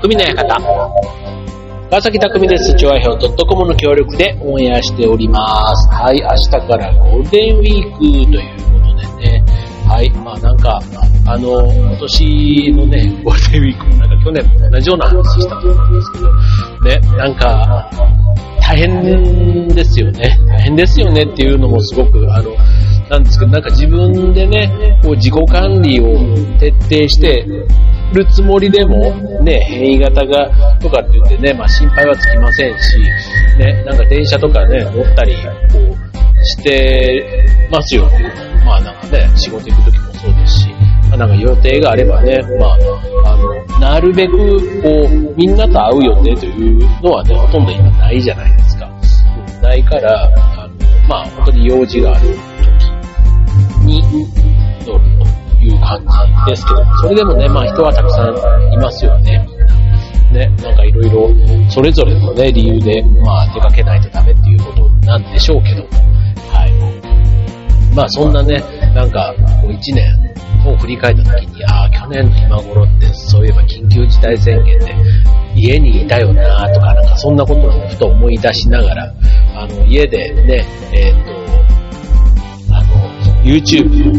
匠の館。川崎匠です。調和表 .com の協力でオンエアしております。はい、明日からゴールデンウィークということでね。はい、まあなんか、あの、今年のね、ゴールデンウィークもなんか去年も同じような話したと思うんですけど、ね、なんか、大変ですよね。大変ですよねっていうのもすごく、あの、なんですけど、なんか自分でね、こう自己管理を徹底してるつもりでも、ね、変異型が、とかって言ってね、まあ心配はつきませんし、ね、なんか電車とかね、乗ったり、こう、してますよね。まあなんかね、仕事行く時もそうですし、まあ、なんか予定があればね、まあ、あの、なるべく、こう、みんなと会う予定というのはね、ほとんど今ないじゃないですか。ないから、あの、まあ、本当に用事があるに乗るという感じですけど、それでもね、まあ人はたくさんいますよね、みんな。ね、なんかいろいろ、それぞれのね、理由で、まあ出かけないとダメっていうことなんでしょうけども、はい。まあそんなね、なんか、こう一年を振り返った時に、ああ、去年の今頃ってそういえば緊急事態宣言で家にいたよなとか、なんかそんなことをふと思い出しながら、あの、家でね、えっ、ー、と、YouTube の、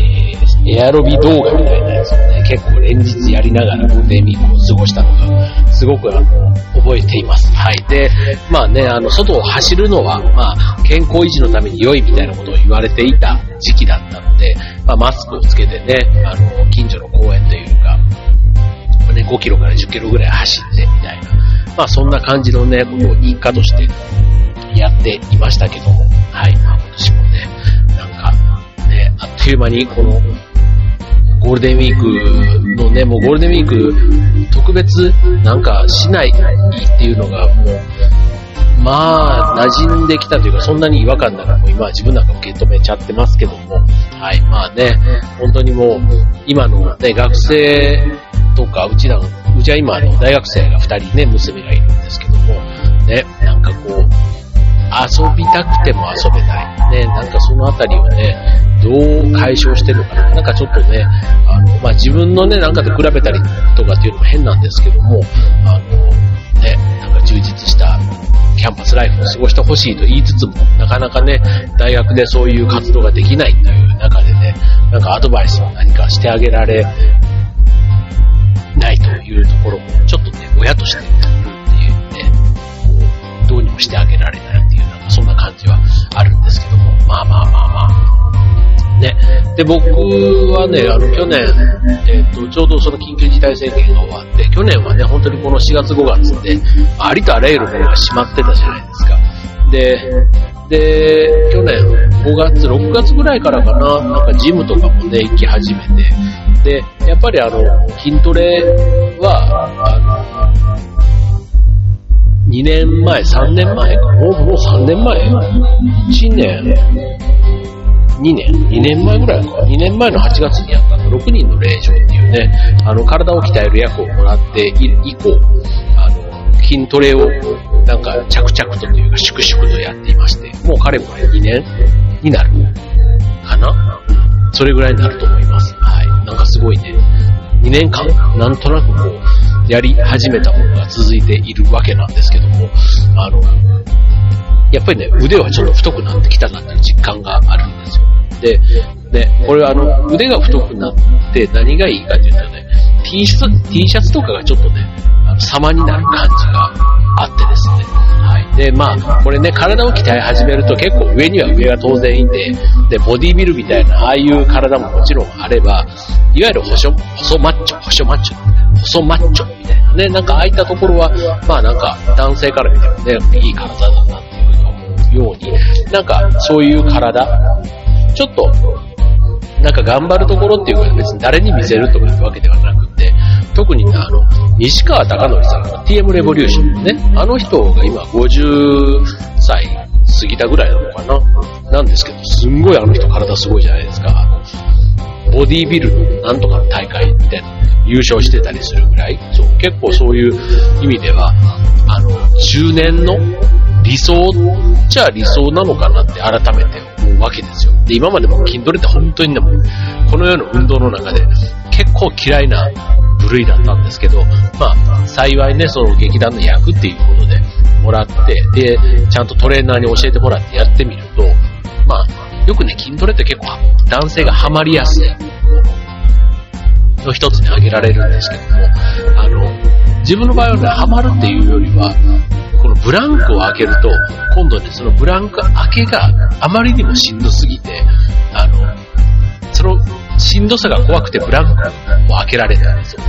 えー、エアロビ動画みたいなやつをね、結構連日やりながらゴールデンウィークを過ごしたのが、すごくあの、覚えています。はい。で、まあね、あの、外を走るのは、まあ、健康維持のために良いみたいなことを言われていた時期だったので、まあ、マスクをつけてね、あの、近所の公園というか、ね、5キロから10キロぐらい走ってみたいな、まあ、そんな感じのね、ことを日課としてやっていましたけども、はい。まあ、今年もね、という間にこのゴールデンウィークのね、もうゴールデンウィーク特別なんかしないっていうのがもう、まあ、馴染んできたというか、そんなに違和感ならもう今は自分なんか受け止めちゃってますけども、はい、まあね、本当にもう、今のね、学生とか、うちらの、うちは今、の大学生が2人ね、娘がいるんですけども、ね、なんかこう、遊びたくても遊べない。ね、なんかそのあたりをね、どう解消してるのかな。なんかちょっとね、あの、まあ、自分のね、なんかと比べたりとかっていうのも変なんですけども、あの、ね、なんか充実したキャンパスライフを過ごしてほしいと言いつつも、なかなかね、大学でそういう活動ができないという中でね、なんかアドバイスを何かしてあげられないというところも、ちょっとね、親として、うんっていうね、こう、どうにもしてあげられないっていうそんな感じはあるんですけども、まあまあまあまあ。ね。で、僕はね、あの、去年、えっ、ー、と、ちょうどその緊急事態宣言が終わって、去年はね、本当にこの4月5月で、ありとあらゆるものが閉まってたじゃないですか。で、で、去年5月、6月ぐらいからかな、なんかジムとかもね、行き始めて、で、やっぱりあの、筋トレは、あの、2年前、3年前か。もう、もう3年前 ?1 年 ?2 年 ?2 年前ぐらいか。2年前の8月にやった、6人の霊場っていうね、あの、体を鍛える役をもらって以降、あの、筋トレを、なんか、着々とというか、粛々とやっていまして、もう彼もね、2年になるかなそれぐらいになると思います。はい。なんかすごいね、2年間、なんとなくこう、やり始めたものが続いているわけなんですけども、あの、やっぱりね、腕はちょっと太くなってきたなっていう実感があるんですよ。で、ね、これあの、腕が太くなって何がいいかっていうとね、T シャツ、T シャツとかがちょっとね、様になる感じがあってですね。はい。で、まあ、これね、体を鍛え始めると結構上には上が当然いて、で、ボディビルみたいな、ああいう体ももちろんあれば、いわゆる細、細マッチョ、細マッチョ、細マッチョみたいなね、なんかああいったところは、まあなんか男性から見てもね、いい体だなっていうふうに思うように、なんかそういう体、ちょっと、なんか頑張るところっていうか別に誰に見せるとかいうわけではなく、特にあの、西川貴則さんの TM レボリューションのね、あの人が今50歳過ぎたぐらいなのかななんですけど、すんごいあの人体すごいじゃないですか。ボディービルのなんとかの大会みたいな優勝してたりするぐらい、そう、結構そういう意味では、あの、中年の理想じゃあ理想なのかなって改めて思うわけですよ。で、今までも筋トレって本当にね、もこの世の運動の中で結構嫌いな部類だったんですけど、まあ、幸いね、その劇団の役っていうことでもらって、で、ちゃんとトレーナーに教えてもらってやってみると、まあ、よくね、筋トレって結構男性がハマりやすいの一つに挙げられるんですけども、あの、自分の場合はね、ハマるっていうよりは、このブランクを開けると、今度ね、そのブランク開けがあまりにもしんどすぎて、あの、しんどさが怖くてブランクを開けられないんですよ。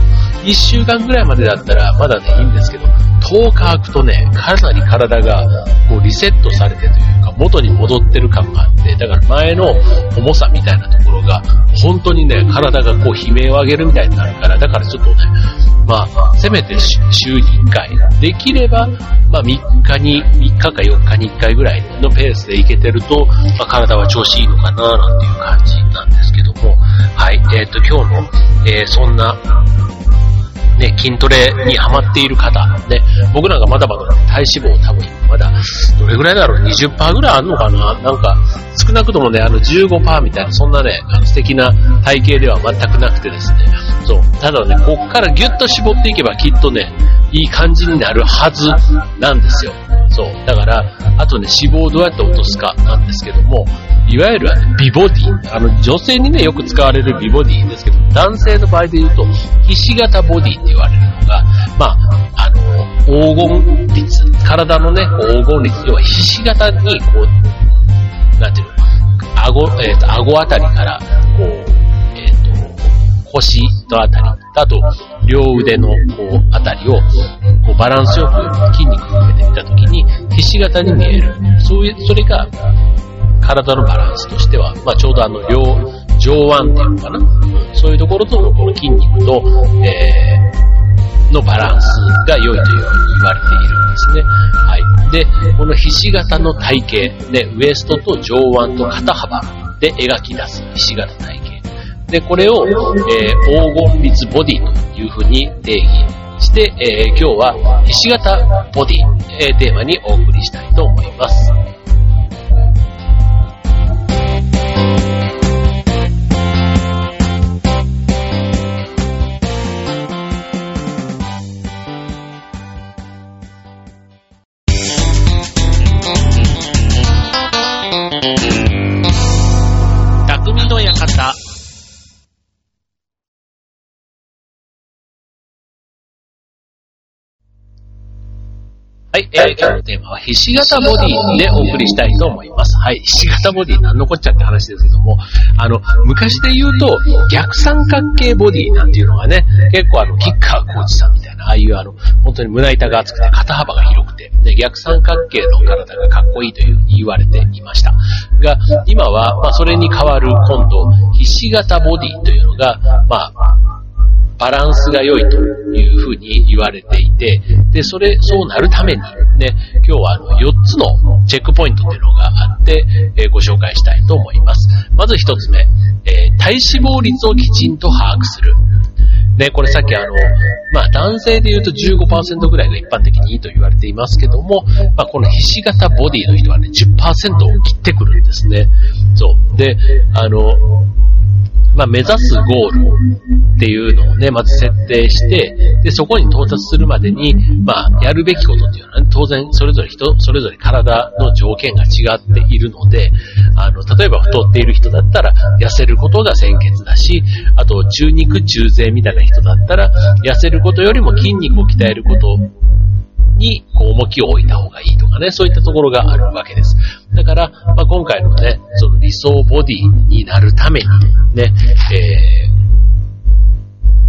1週間ぐらいまでだったらまだね、いいんですけど、10日空くとね、かなり体がこうリセットされてというか、元に戻ってる感があって、だから前の重さみたいなところが、本当にね、体がこう悲鳴を上げるみたいになるから、だからちょっとね、まあ、せめて週に1回、できれば、まあ3日に、3日か4日に1回ぐらいのペースでいけてると、まあ、体は調子いいのかな、なんていう感じなんですけども、はい、えっ、ー、と、今日の、えー、そんな、ね、筋トレにハマっている方、ね、僕なんかまだまだ体脂肪多分まだ、どれぐらいだろう、20%ぐらいあるのかななんか、少なくともね、あの15%みたいな、そんなね、あの素敵な体型では全くなくてですね、そう、ただね、こっからギュッと絞っていけばきっとね、いい感じになるはずなんですよ。そう。だから、あとね、脂肪をどうやって落とすかなんですけども、いわゆる美ボディ。あの、女性にね、よく使われる美ボディですけど、男性の場合で言うと、ひし形ボディって言われるのが、まあ、あの、黄金率。体のね、黄金率。要は、ひし形に、こう、なんていうの、顎、えっ、ー、と、顎あたりから、こう、えっ、ー、と、腰のあたり、あと、両腕の、こう、あたりを、こう、バランスよく筋肉を含めてみたときに、ひし形に見える。そういう、それが、体のバランスとしては、まあ、ちょうどあの、両、上腕っていうのかな、そういうところと、この筋肉と、えー、のバランスが良いというふうに言われているんですね。はい。で、このひし形の体型、ね、ウエストと上腕と肩幅で描き出すひし形体型。で、これを、えー、黄金律ボディというふうに定義して、えー、今日はひし形ボディ、えー、テーマにお送りしたいと思います。えー、今日のテーマは、ひし形ボディでお送りしたいと思います。はい、ひし形ボディなんのこっちゃって話ですけども、あの、昔で言うと、逆三角形ボディなんていうのがね、結構あの、キッカーコーチさんみたいな、ああいうあの、本当に胸板が厚くて肩幅が広くて、ね、逆三角形の体がかっこいいというふうに言われていました。が、今は、まあ、それに代わる今度、ひし形ボディというのが、まあ、バランスが良いというふうに言われていて、で、それ、そうなるためにね、今日はあの4つのチェックポイントというのがあって、えー、ご紹介したいと思います。まず1つ目、えー、体脂肪率をきちんと把握する。ね、これさっきあの、まあ男性で言うと15%ぐらいが一般的にいいと言われていますけども、まあこのひし形ボディの人はね、10%を切ってくるんですね。そう。で、あの、まあ、目指すゴールっていうのをね、まず設定して、で、そこに到達するまでに、まあ、やるべきことっていうのは、ね、当然、それぞれ人、それぞれ体の条件が違っているので、あの、例えば太っている人だったら、痩せることが先決だし、あと、中肉中背みたいな人だったら、痩せることよりも筋肉を鍛えることにこう重きを置いた方がいいとかね、そういったところがあるわけです。だから、まあ、今回のね、その理想ボディになるためにね、え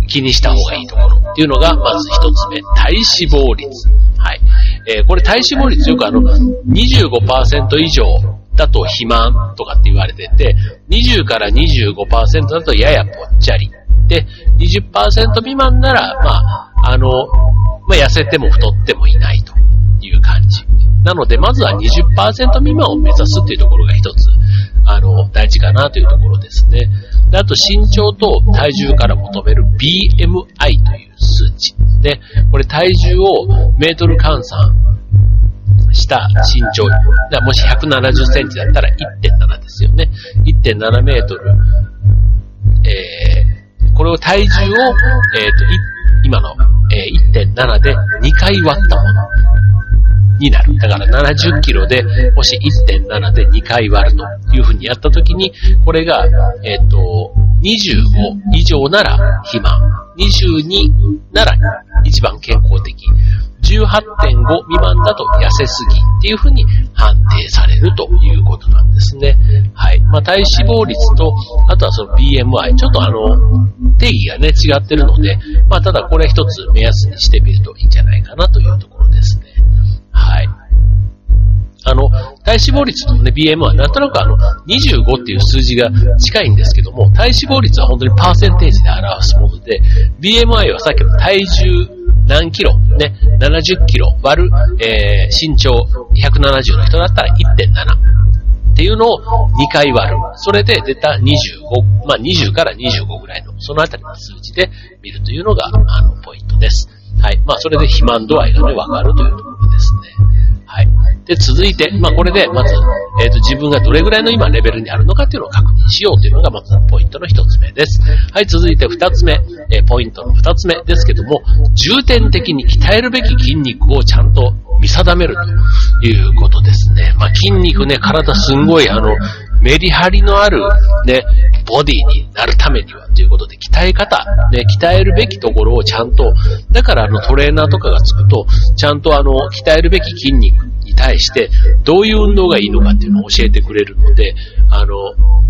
ー、気にした方がいいところっていうのが、まず一つ目、体脂肪率。はい。えー、これ体脂肪率よくあの、25%以上だと肥満とかって言われてて、20から25%だとややぽっちゃり。で、20%未満なら、まあ、あの、まあ、痩せても太ってもいないという感じ。なので、まずは20%未満を目指すっていうところが一つ、あの、大事かなというところですね。であと、身長と体重から求める BMI という数値。で、これ体重をメートル換算した身長。だもし170センチだったら1.7ですよね。1.7メートル。えー、これを体重を、えっ、ー、と、今の、えー、1.7で2回割ったものになる。だから70キロで、もし1.7で2回割るというふうにやったときに、これが、えっ、ー、と、25以上なら肥満、22なら一番健康的、18.5未満だと痩せすぎっていうふうに判定されるということなんですね。はい。まあ、体脂肪率と、あとはその BMI、ちょっとあの、定義がね、違ってるので、まあ、ただこれ一つ目安にしてみるといいんじゃないかなというところですね。はい。あの、体脂肪率とね、BM はなんとなくあの、25っていう数字が近いんですけども、体脂肪率は本当にパーセンテージで表すもので、BMI はさっきの体重何キロ、ね、70キロ割る、えー、身長170の人だったら1.7っていうのを2回割る。それで出た25、まあ20から25ぐらいの、そのあたりの数字で見るというのが、あの、ポイントです。はい。まあ、それで肥満度合いがね、わかるというところですね。で、続いて、まあ、これで、まず、えっ、ー、と、自分がどれぐらいの今レベルにあるのかっていうのを確認しようというのが、まずポイントの一つ目です。はい、続いて二つ目、えー、ポイントの二つ目ですけども、重点的に鍛えるべき筋肉をちゃんと見定めるということですね。まあ、筋肉ね、体すんごい、あの、メリハリのある、ね、ボディになるためにはということで、鍛え方、ね、鍛えるべきところをちゃんと、だからあのトレーナーとかがつくと、ちゃんとあの、鍛えるべき筋肉対して、どういう運動がいいのかっていうのを教えてくれるので、あの、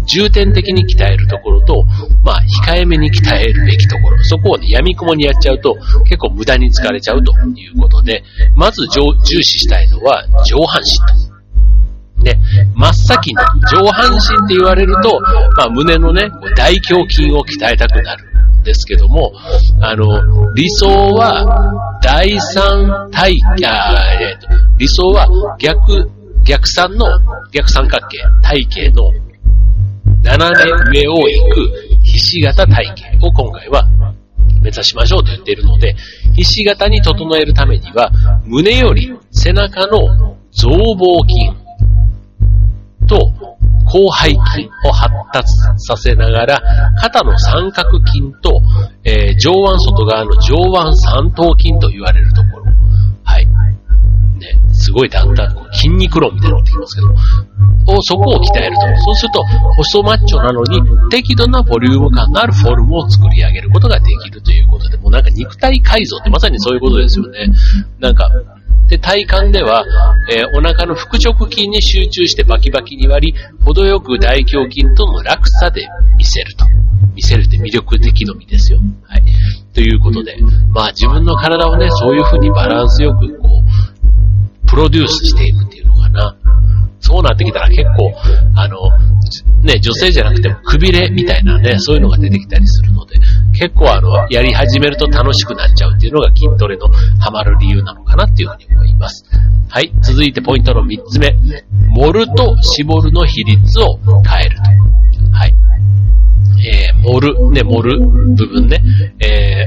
重点的に鍛えるところと、まあ、控えめに鍛えるべきところ、そこをね、闇雲にやっちゃうと、結構無駄に疲れちゃうということで、まず重視したいのは上半身と。ね、真っ先に上半身って言われると、まあ、胸のね、大胸筋を鍛えたくなるんですけども、あの、理想は、第三体、あえっ、と、理想は逆、逆三の、逆三角形、体型の斜め上を行くひし形体型を今回は目指しましょうと言っているので、ひし形に整えるためには、胸より背中の増膀筋、と広背筋を発達させながら、肩の三角筋と、えー、上腕外側の上腕三頭筋と言われるところ。すごいだんだん筋肉論みたいなのってきますけど、そこを鍛えると。そうすると、細マッチョなのに、適度なボリューム感のあるフォルムを作り上げることができるということで、もうなんか肉体改造ってまさにそういうことですよね。なんか、で、体幹では、えー、お腹の腹直筋に集中してバキバキに割り、程よく大胸筋との落差で見せると。見せるって魅力的のみですよ。はい。ということで、まあ自分の体をね、そういう風にバランスよく、プロデュースしていくっていうのかな。そうなってきたら結構、あの、ね、女性じゃなくてもくびれみたいなね、そういうのが出てきたりするので、結構あの、やり始めると楽しくなっちゃうっていうのが筋トレのハマる理由なのかなっていうふうに思います。はい。続いてポイントの3つ目。盛ると絞るの比率を変えると。はい。えー、盛る、ね、盛る部分ね。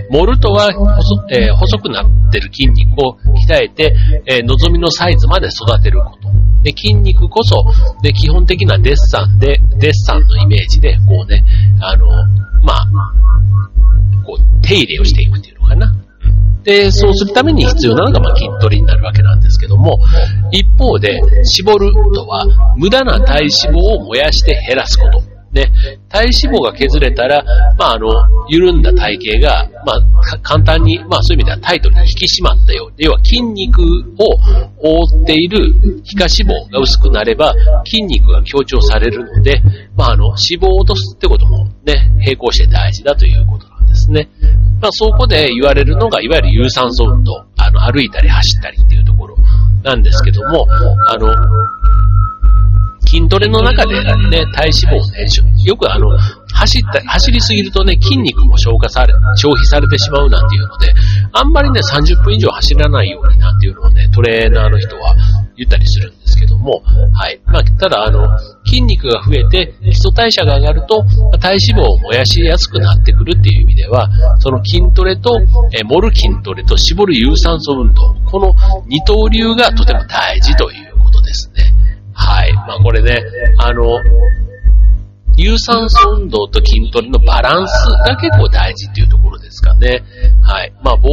盛るとは細、えー、細くなってる筋肉を鍛えて、えー、望みのサイズまで育てること。で、筋肉こそ、で、基本的なデッサンで、デッサンのイメージで、こうね、あの、まあ、こう、手入れをしていくっていうのかな。で、そうするために必要なのが、まあ、筋トレになるわけなんですけども、一方で、絞るとは、無駄な体脂肪を燃やして減らすこと。ね、体脂肪が削れたら、まあ、あの、緩んだ体型が、まあ、簡単に、まあ、そういう意味ではタイトに引き締まったように、要は筋肉を覆っている皮下脂肪が薄くなれば、筋肉が強調されるので、まあ、あの、脂肪を落とすってこともね、並行して大事だということなんですね。まあ、そこで言われるのが、いわゆる有酸素運動、あの、歩いたり走ったりっていうところなんですけども、あの、筋トレの中でね、体脂肪をね、よくあの、走った、走りすぎるとね、筋肉も消化され、消費されてしまうなんていうので、あんまりね、30分以上走らないようになんていうのをね、トレーナーの人は言ったりするんですけども、はい。まあ、ただあの、筋肉が増えて基礎代謝が上がると、体脂肪を燃やしやすくなってくるっていう意味では、その筋トレと、え盛る筋トレと絞る有酸素運動、この二刀流がとても大事ということですね。これね、あの、有酸素運動と筋トレのバランスが結構大事っていうところですかね。はい。まあ、ぼ、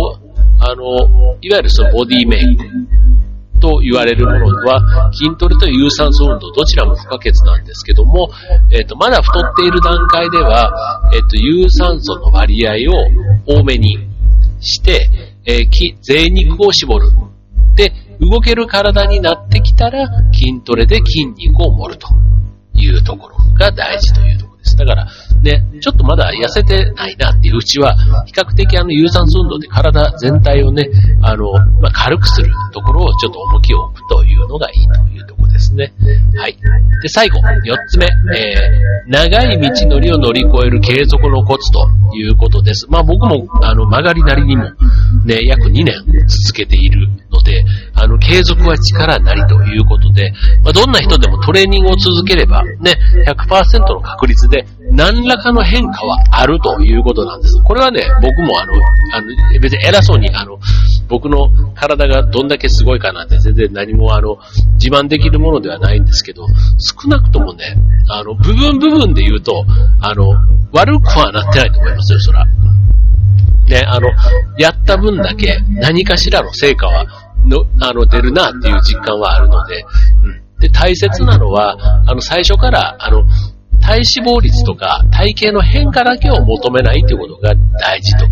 あの、いわゆるそのボディメイクと言われるものは、筋トレと有酸素運動どちらも不可欠なんですけども、えっ、ー、と、まだ太っている段階では、えっ、ー、と、有酸素の割合を多めにして、えー、贅肉を絞る。で、動ける体になってきたら、筋トレで筋肉を盛るというところが大事というところです。だから、ね、ちょっとまだ痩せてないなっていううちは、比較的あの有酸素運動で体全体をね、あの、まあ、軽くするところをちょっと重きを置くというのがいいというところですね。はい。で、最後、四つ目、えー、長い道のりを乗り越える継続のコツということです。まあ僕も、あの、曲がりなりにも、ね、約2年続けているので、あの、継続は力なりということで、まあ、どんな人でもトレーニングを続ければ、ね、100%の確率で何らかの変化はあるということなんです。これはね、僕もあの、あの、別に偉そうに、あの、僕の体がどんだけすごいかなんて全然何もあの、自慢できるものではないんですけど、少なくともね、あの、部分部分で言うと、あの、悪くはなってないと思いますよ、そら。ね、あの、やった分だけ何かしらの成果は、の、あの、出るなっていう実感はあるので、うん。で、大切なのは、あの、最初から、あの、体脂肪率とか体型の変化だけを求めないということが大事と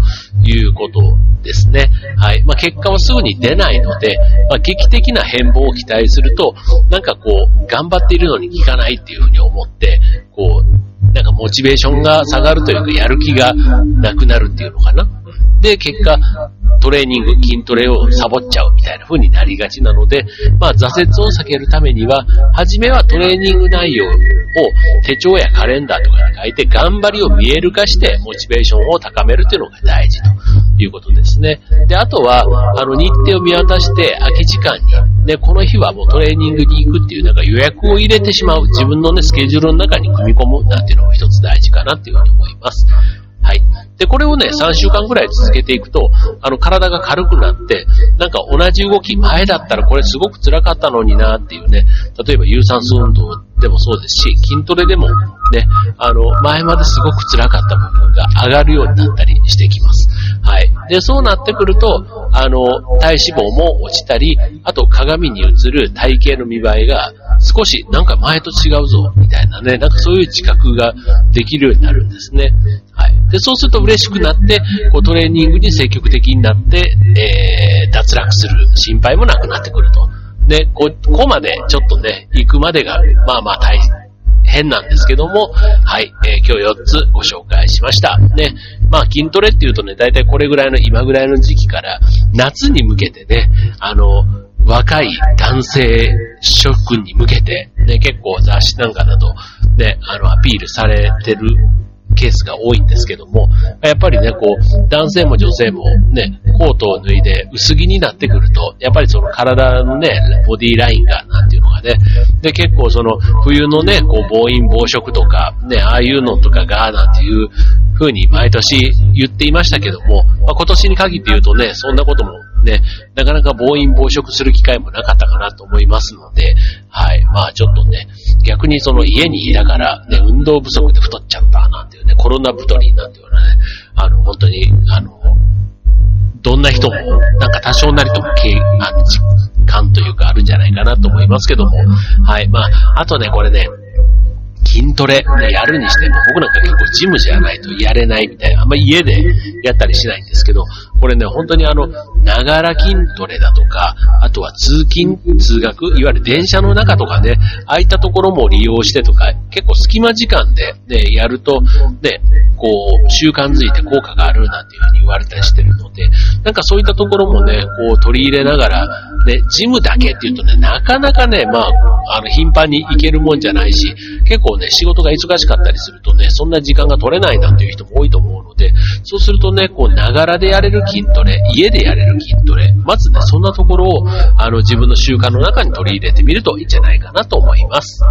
いうことですね。はい。まあ、結果はすぐに出ないので、まあ、劇的な変貌を期待すると、なんかこう、頑張っているのに効かないっていうふうに思って、こう、なんかモチベーションが下がるというか、やる気がなくなるっていうのかな。で、結果、トレーニング、筋トレをサボっちゃうみたいな風になりがちなので、まあ挫折を避けるためには、はじめはトレーニング内容を手帳やカレンダーとかに書いて頑張りを見える化してモチベーションを高めるというのが大事ということですね。で、あとは、あの日程を見渡して空き時間に、ね、この日はもうトレーニングに行くっていうなんか予約を入れてしまう自分のね、スケジュールの中に組み込むなんていうのも一つ大事かなっていうふうに思います。はい。で、これをね、3週間ぐらい続けていくと、あの、体が軽くなって、なんか同じ動き、前だったらこれすごく辛かったのになっていうね、例えば有酸素運動でもそうですし、筋トレでもね、あの、前まですごく辛かった部分が上がるようになったりしてきます。はい。で、そうなってくると、あの、体脂肪も落ちたり、あと鏡に映る体型の見栄えが少しなんか前と違うぞ、みたいなね、なんかそういう自覚ができるようになるんですね。はい。で、そうすると嬉しくなって、こうトレーニングに積極的になって、えー、脱落する心配もなくなってくると。で、こ、こまでちょっとね、行くまでが、まあまあ大変なんですけども、はい、えー、今日4つご紹介しました。ね、まあ筋トレっていうとね、だいたいこれぐらいの今ぐらいの時期から夏に向けてね、あの、若い男性諸君に向けて、ね、結構雑誌なんかだと、ね、あの、アピールされてるケースが多いんですけども、やっぱりね、こう、男性も女性もね、コートを脱いで薄着になってくると、やっぱりその体のね、ボディラインが、なんていうのがね、で、結構その、冬のね、こう、暴飲暴食とか、ね、ああいうのとかが、なんていう風に毎年言っていましたけども、まあ、今年に限って言うとね、そんなこともね、なかなか暴飲暴食する機会もなかったかなと思いますので、はい。まあちょっとね、逆にその家にいながら、ね、運動不足で太っちゃったなんていうね、コロナ太りなんていうのはね、あの、本当に、あの、どんな人も、なんか多少なりとも経あの実感というかあるんじゃないかなと思いますけども、はい。まあ、あとね、これね、筋トレ、ね、やるにしても、僕なんか結構ジムじゃないとやれないみたいな、あんま家でやったりしないんですけど、これね、本当にあの、ながら筋トレだとか、あとは通勤、通学、いわゆる電車の中とかね、ああいったところも利用してとか、結構隙間時間で、ね、やると、ね、こう、習慣づいて効果があるなんていうふうに言われたりしてるので、なんかそういったところもね、こう取り入れながら、ね、ジムだけっていうとね、なかなかね、まあ、あの、頻繁に行けるもんじゃないし、結構ね、仕事が忙しかったりするとね、そんな時間が取れないなんていう人も多いと思うので、そうするとね、こう、ながらでやれる筋トレ、家でやれる筋トレ、まずね、そんなところを、あの、自分の習慣の中に取り入れてみるといいんじゃないかなと思います。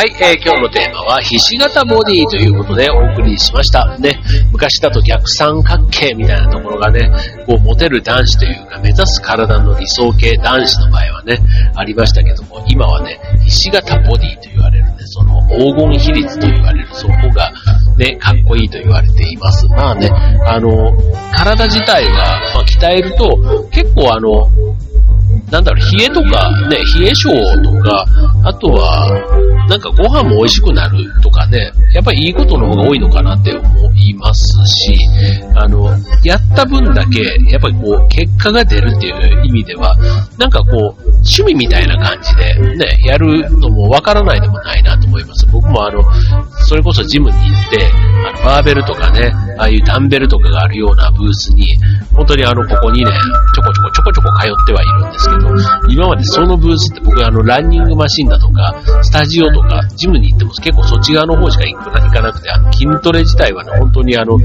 はい、えー、今日のテーマは、ひし形ボディということでお送りしました。ね、昔だと逆三角形みたいなところがね、こう、モテる男子というか、目指す体の理想形男子の場合はね、ありましたけども、今はね、ひし形ボディと言われるね、その黄金比率と言われる、そこが、ね、かっこいいと言われています。まあね、あの、体自体が、まあ、鍛えると、結構あの、なんだろう、冷えとか、ね、冷え性とか、あとは、なんかご飯も美味しくなるとかね、やっぱりいいことの方が多いのかなって思いますし、あの、やった分だけ、やっぱりこう、結果が出るっていう意味では、なんかこう、趣味みたいな感じで、ね、やるのもわからないでもないなと思います。僕もあの、それこそジムに行って、あの、バーベルとかね、ああいうダンベルとかがあるようなブースに、本当にあの、ここ2年、ちょこちょこちょこちょこ通ってはいるんですけど、今までそのブースって僕あの、ランニングマシンだとか、スタジオとか、ジムに行っても結構そっち側の方しか行かなくて、あの、筋トレ自体はね、本当にあの、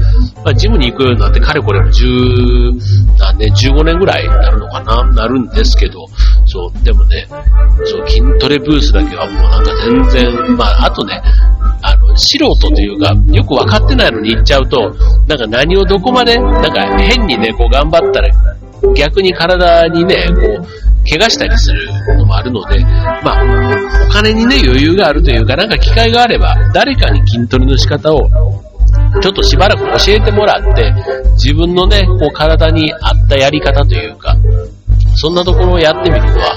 まあ、ジムに行くようになってかれこれも10、何年、15年ぐらいになるのかな、なるんですけど、そう、でもね、そう、筋トレブースだけはもうなんか全然、まあ、あとね、あの、素人というか、よく分かってないのに行っちゃうと、なんか何をどこまで、なんか変にね、こう頑張ったら、逆に体にね、こう、怪我したりするのもあるので、まあ、お金にね、余裕があるというか、なんか機会があれば、誰かに筋トレの仕方を、ちょっとしばらく教えてもらって、自分のね、こう体に合ったやり方というか、そんなところをやってみるのは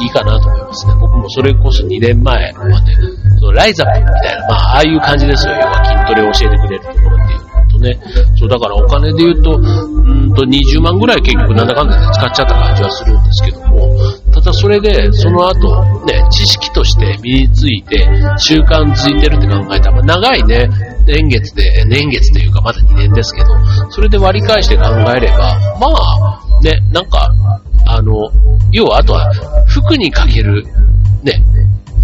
いいかなと思いますね。僕もそれこそ2年前まで、そのライザップみたいな、まあ、ああいう感じですよ。要は筋トレを教えてくれるところっていうとね。そう、だからお金で言うと、うんと20万ぐらい結局なんだかんだで使っちゃった感じはするんですけども、ただそれで、その後、ね、知識として身について、習慣づいてるって考えたら、長いね、年月で、年月というかまだ2年ですけど、それで割り返して考えれば、まあ、ね、なんか、あの、要はあとは服にかける、ね、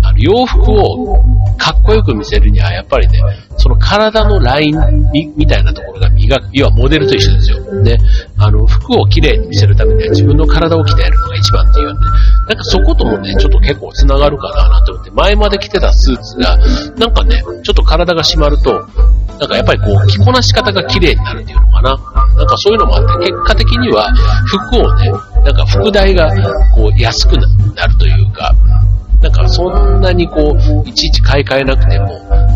あの洋服をかっこよく見せるには、やっぱりね、その体のラインみたいなところが磨く、要はモデルと一緒ですよ。ね。あの、服をきれいに見せるためには自分の体を鍛えるのが一番っていうんで、なんかそこともね、ちょっと結構繋がるかなと思って、前まで着てたスーツが、なんかね、ちょっと体が締まると、なんかやっぱりこう、着こなし方が綺麗になるっていうのかな。なんかそういうのもあって、結果的には服をね、なんか服代がこう安くなるというか、なんかそんなにこう、いちいち買い替えなくても、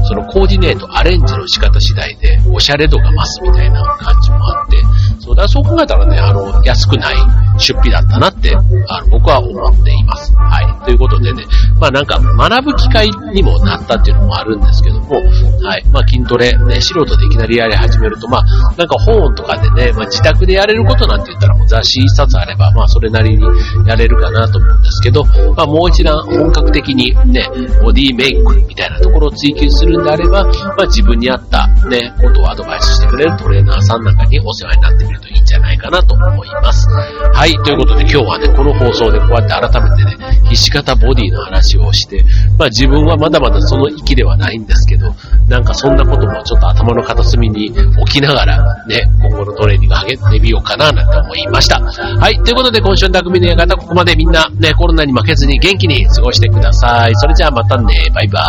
そのコーディネート、アレンジの仕方次第で、おしゃれ度が増すみたいな感じもあって、そうだ、そう考えたらね、あの、安くない。出費だったなって、あの、僕は思っています。はい。ということでね、まあなんか、学ぶ機会にもなったっていうのもあるんですけども、はい。まあ筋トレ、ね、素人でいきなりやり始めると、まあ、なんか本とかでね、まあ自宅でやれることなんて言ったらもう雑誌一冊あれば、まあそれなりにやれるかなと思うんですけど、まあもう一段本格的にね、ボディメイクみたいなところを追求するんであれば、まあ自分に合ったね、ことをアドバイスしてくれるトレーナーさんなんかにお世話になってみるといいんじゃないかなと思います。はい、ということで今日はね、この放送でこうやって改めてね、ひし形ボディの話をして、まあ自分はまだまだその域ではないんですけど、なんかそんなこともちょっと頭の片隅に置きながら、ね、今後のトレーニング上げてみようかななんて思いました。はい、ということで今週の匠の館ここまでみんなね、コロナに負けずに元気に過ごしてください。それじゃあまたね、バイバ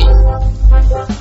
ーイ。